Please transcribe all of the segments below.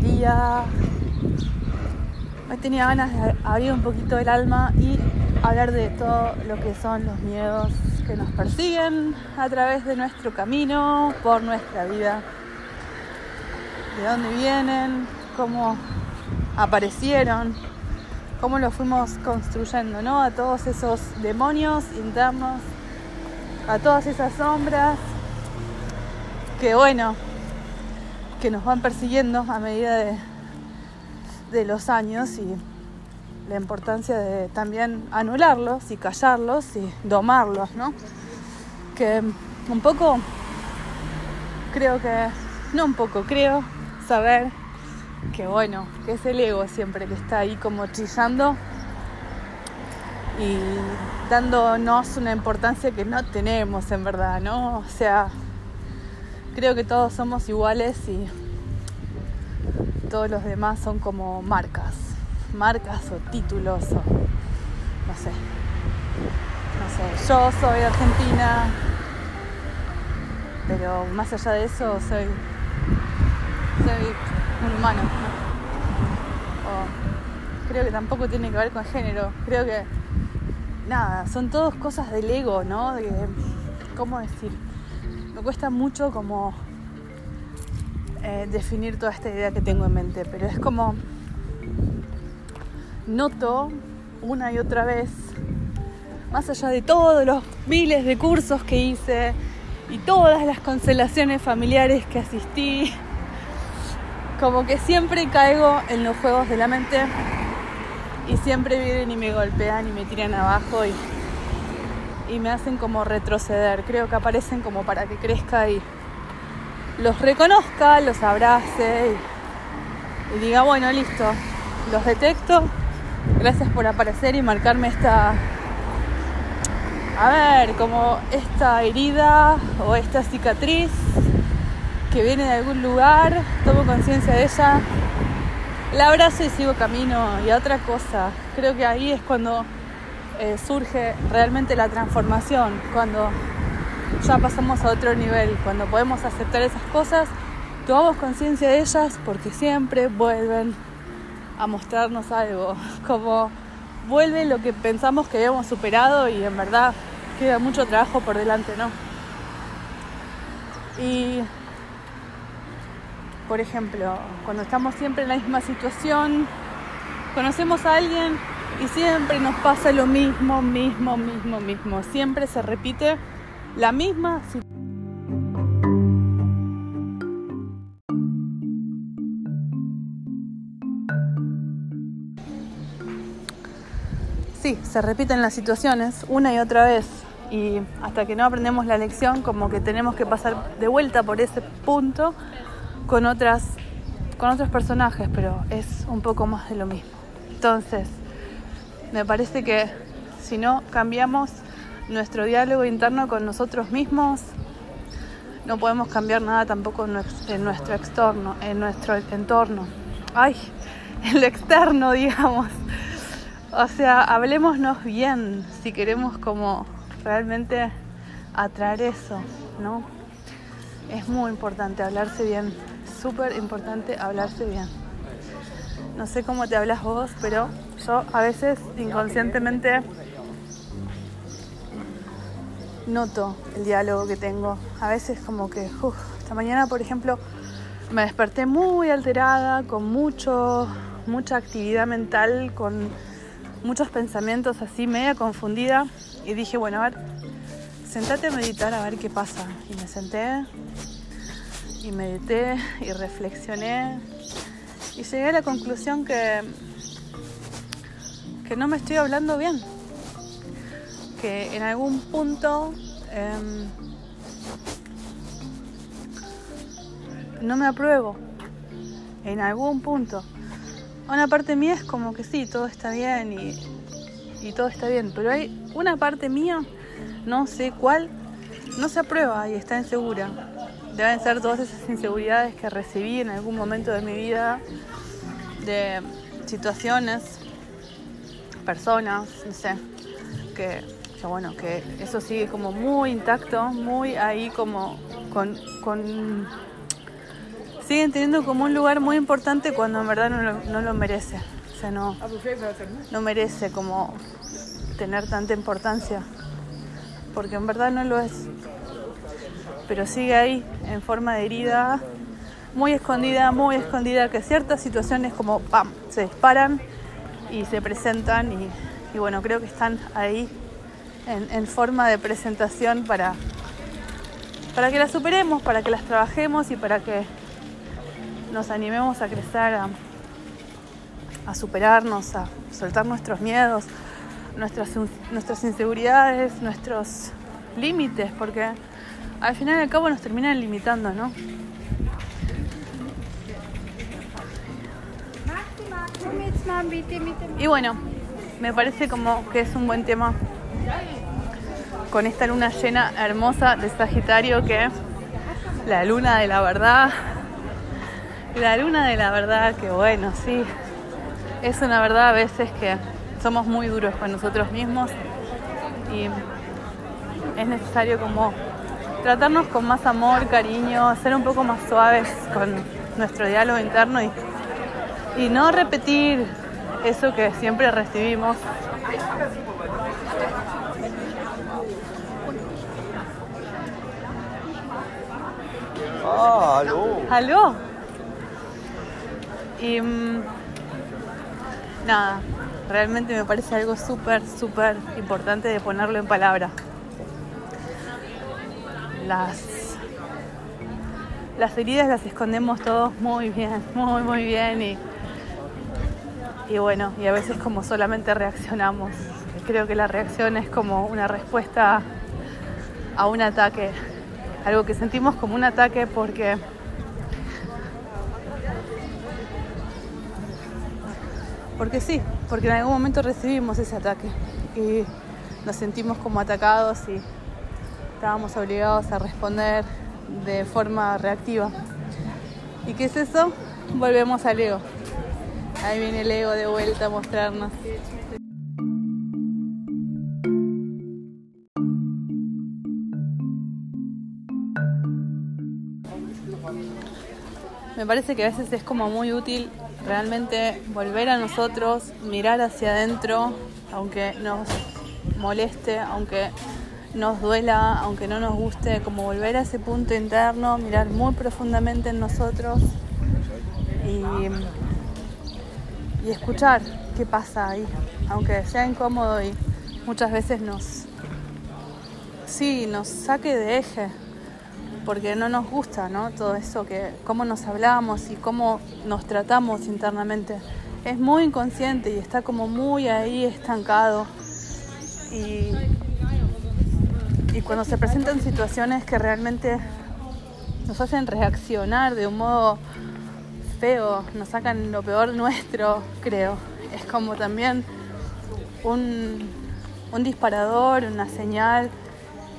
Día. Hoy tenía ganas de abrir un poquito el alma y hablar de todo lo que son los miedos que nos persiguen a través de nuestro camino, por nuestra vida. De dónde vienen, cómo aparecieron, cómo lo fuimos construyendo, ¿no? A todos esos demonios internos, a todas esas sombras que bueno, que nos van persiguiendo a medida de, de los años y la importancia de también anularlos y callarlos y domarlos, ¿no? Que un poco, creo que, no un poco, creo saber que bueno, que es el ego siempre que está ahí como chillando y dándonos una importancia que no tenemos en verdad, ¿no? O sea, creo que todos somos iguales y todos los demás son como marcas, marcas o títulos o no sé. No sé, yo soy argentina, pero más allá de eso soy, soy un humano. O creo que tampoco tiene que ver con género, creo que nada, son todas cosas del ego, ¿no? De, ¿Cómo decir? Me cuesta mucho como eh, definir toda esta idea que tengo en mente, pero es como noto una y otra vez, más allá de todos los miles de cursos que hice y todas las constelaciones familiares que asistí, como que siempre caigo en los juegos de la mente y siempre vienen y me golpean y me tiran abajo y, y me hacen como retroceder. Creo que aparecen como para que crezca y los reconozca, los abrace y, y diga, bueno, listo, los detecto. Gracias por aparecer y marcarme esta, a ver, como esta herida o esta cicatriz que viene de algún lugar, tomo conciencia de ella, la abrazo y sigo camino. Y otra cosa, creo que ahí es cuando eh, surge realmente la transformación, cuando ya pasamos a otro nivel, cuando podemos aceptar esas cosas, tomamos conciencia de ellas porque siempre vuelven a mostrarnos algo, como vuelve lo que pensamos que habíamos superado y en verdad queda mucho trabajo por delante, ¿no? Y por ejemplo, cuando estamos siempre en la misma situación, conocemos a alguien y siempre nos pasa lo mismo, mismo, mismo, mismo. Siempre se repite la misma situación. Sí, se repiten las situaciones una y otra vez y hasta que no aprendemos la lección como que tenemos que pasar de vuelta por ese punto con otras con otros personajes, pero es un poco más de lo mismo. Entonces, me parece que si no cambiamos nuestro diálogo interno con nosotros mismos, no podemos cambiar nada tampoco en nuestro externo, en nuestro entorno. Ay, en lo externo, digamos. O sea, hablemosnos bien si queremos como realmente atraer eso, ¿no? Es muy importante hablarse bien súper importante hablarse bien. No sé cómo te hablas vos, pero yo a veces inconscientemente noto el diálogo que tengo. A veces como que, esta mañana por ejemplo me desperté muy alterada, con mucho, mucha actividad mental, con muchos pensamientos así, media confundida. Y dije, bueno, a ver, sentate a meditar a ver qué pasa. Y me senté y medité y reflexioné y llegué a la conclusión que, que no me estoy hablando bien, que en algún punto eh, no me apruebo, en algún punto. Una parte mía es como que sí, todo está bien y, y todo está bien, pero hay una parte mía, no sé cuál, no se aprueba y está insegura deben ser todas esas inseguridades que recibí en algún momento de mi vida, de situaciones, personas, no sé, que que bueno, que eso sigue como muy intacto, muy ahí como con, con siguen teniendo como un lugar muy importante cuando en verdad no lo, no lo merece. O sea, no, no merece como tener tanta importancia, porque en verdad no lo es. Pero sigue ahí en forma de herida, muy escondida, muy escondida, que ciertas situaciones como ¡pam! se disparan y se presentan y, bueno, creo que están ahí en, en forma de presentación para, para que las superemos, para que las trabajemos y para que nos animemos a crecer, a, a superarnos, a soltar nuestros miedos, nuestras, nuestras inseguridades, nuestros límites, porque al final y al cabo nos terminan limitando, ¿no? Y bueno, me parece como que es un buen tema con esta luna llena hermosa de Sagitario que la luna de la verdad, la luna de la verdad que bueno, sí, es una verdad a veces que somos muy duros con nosotros mismos y es necesario como tratarnos con más amor, cariño, ser un poco más suaves con nuestro diálogo interno y, y no repetir eso que siempre recibimos. Ah, hallo. ¿Aló? Y mm, nada, realmente me parece algo súper, súper importante de ponerlo en palabra. Las, las heridas las escondemos todos muy bien, muy, muy bien y, y bueno, y a veces como solamente reaccionamos. Creo que la reacción es como una respuesta a un ataque, algo que sentimos como un ataque porque porque sí, porque en algún momento recibimos ese ataque y nos sentimos como atacados y estábamos obligados a responder de forma reactiva. ¿Y qué es eso? Volvemos al ego. Ahí viene el ego de vuelta a mostrarnos. Me parece que a veces es como muy útil realmente volver a nosotros, mirar hacia adentro, aunque nos moleste, aunque nos duela, aunque no nos guste, como volver a ese punto interno, mirar muy profundamente en nosotros y, y escuchar qué pasa ahí, aunque sea incómodo y muchas veces nos, sí, nos saque de eje, porque no nos gusta, ¿no? Todo eso que cómo nos hablamos y cómo nos tratamos internamente. Es muy inconsciente y está como muy ahí estancado. Y, y cuando se presentan situaciones que realmente nos hacen reaccionar de un modo feo, nos sacan lo peor nuestro, creo. Es como también un, un disparador, una señal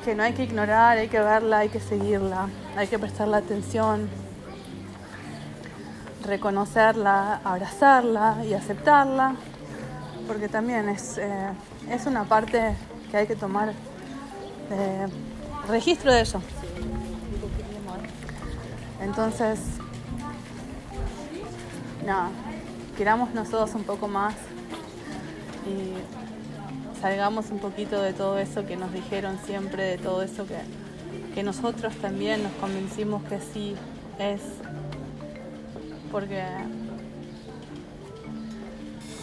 que no hay que ignorar, hay que verla, hay que seguirla, hay que prestarle atención, reconocerla, abrazarla y aceptarla, porque también es, eh, es una parte que hay que tomar eh, registro de eso. Entonces, nada, queramos nosotros un poco más y salgamos un poquito de todo eso que nos dijeron siempre, de todo eso que, que nosotros también nos convencimos que sí es, porque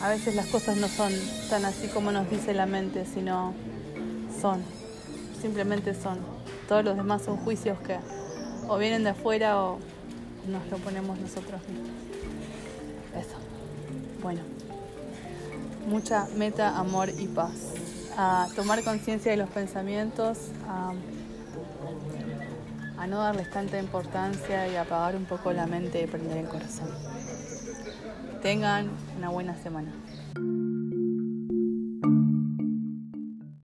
a veces las cosas no son tan así como nos dice la mente, sino son, simplemente son. Todos los demás son juicios que o vienen de afuera o nos lo ponemos nosotros mismos. Eso. Bueno mucha meta, amor y paz. A tomar conciencia de los pensamientos, a, no darles tanta importancia y a apagar un poco la mente y prender el corazón. Tengan una buena semana.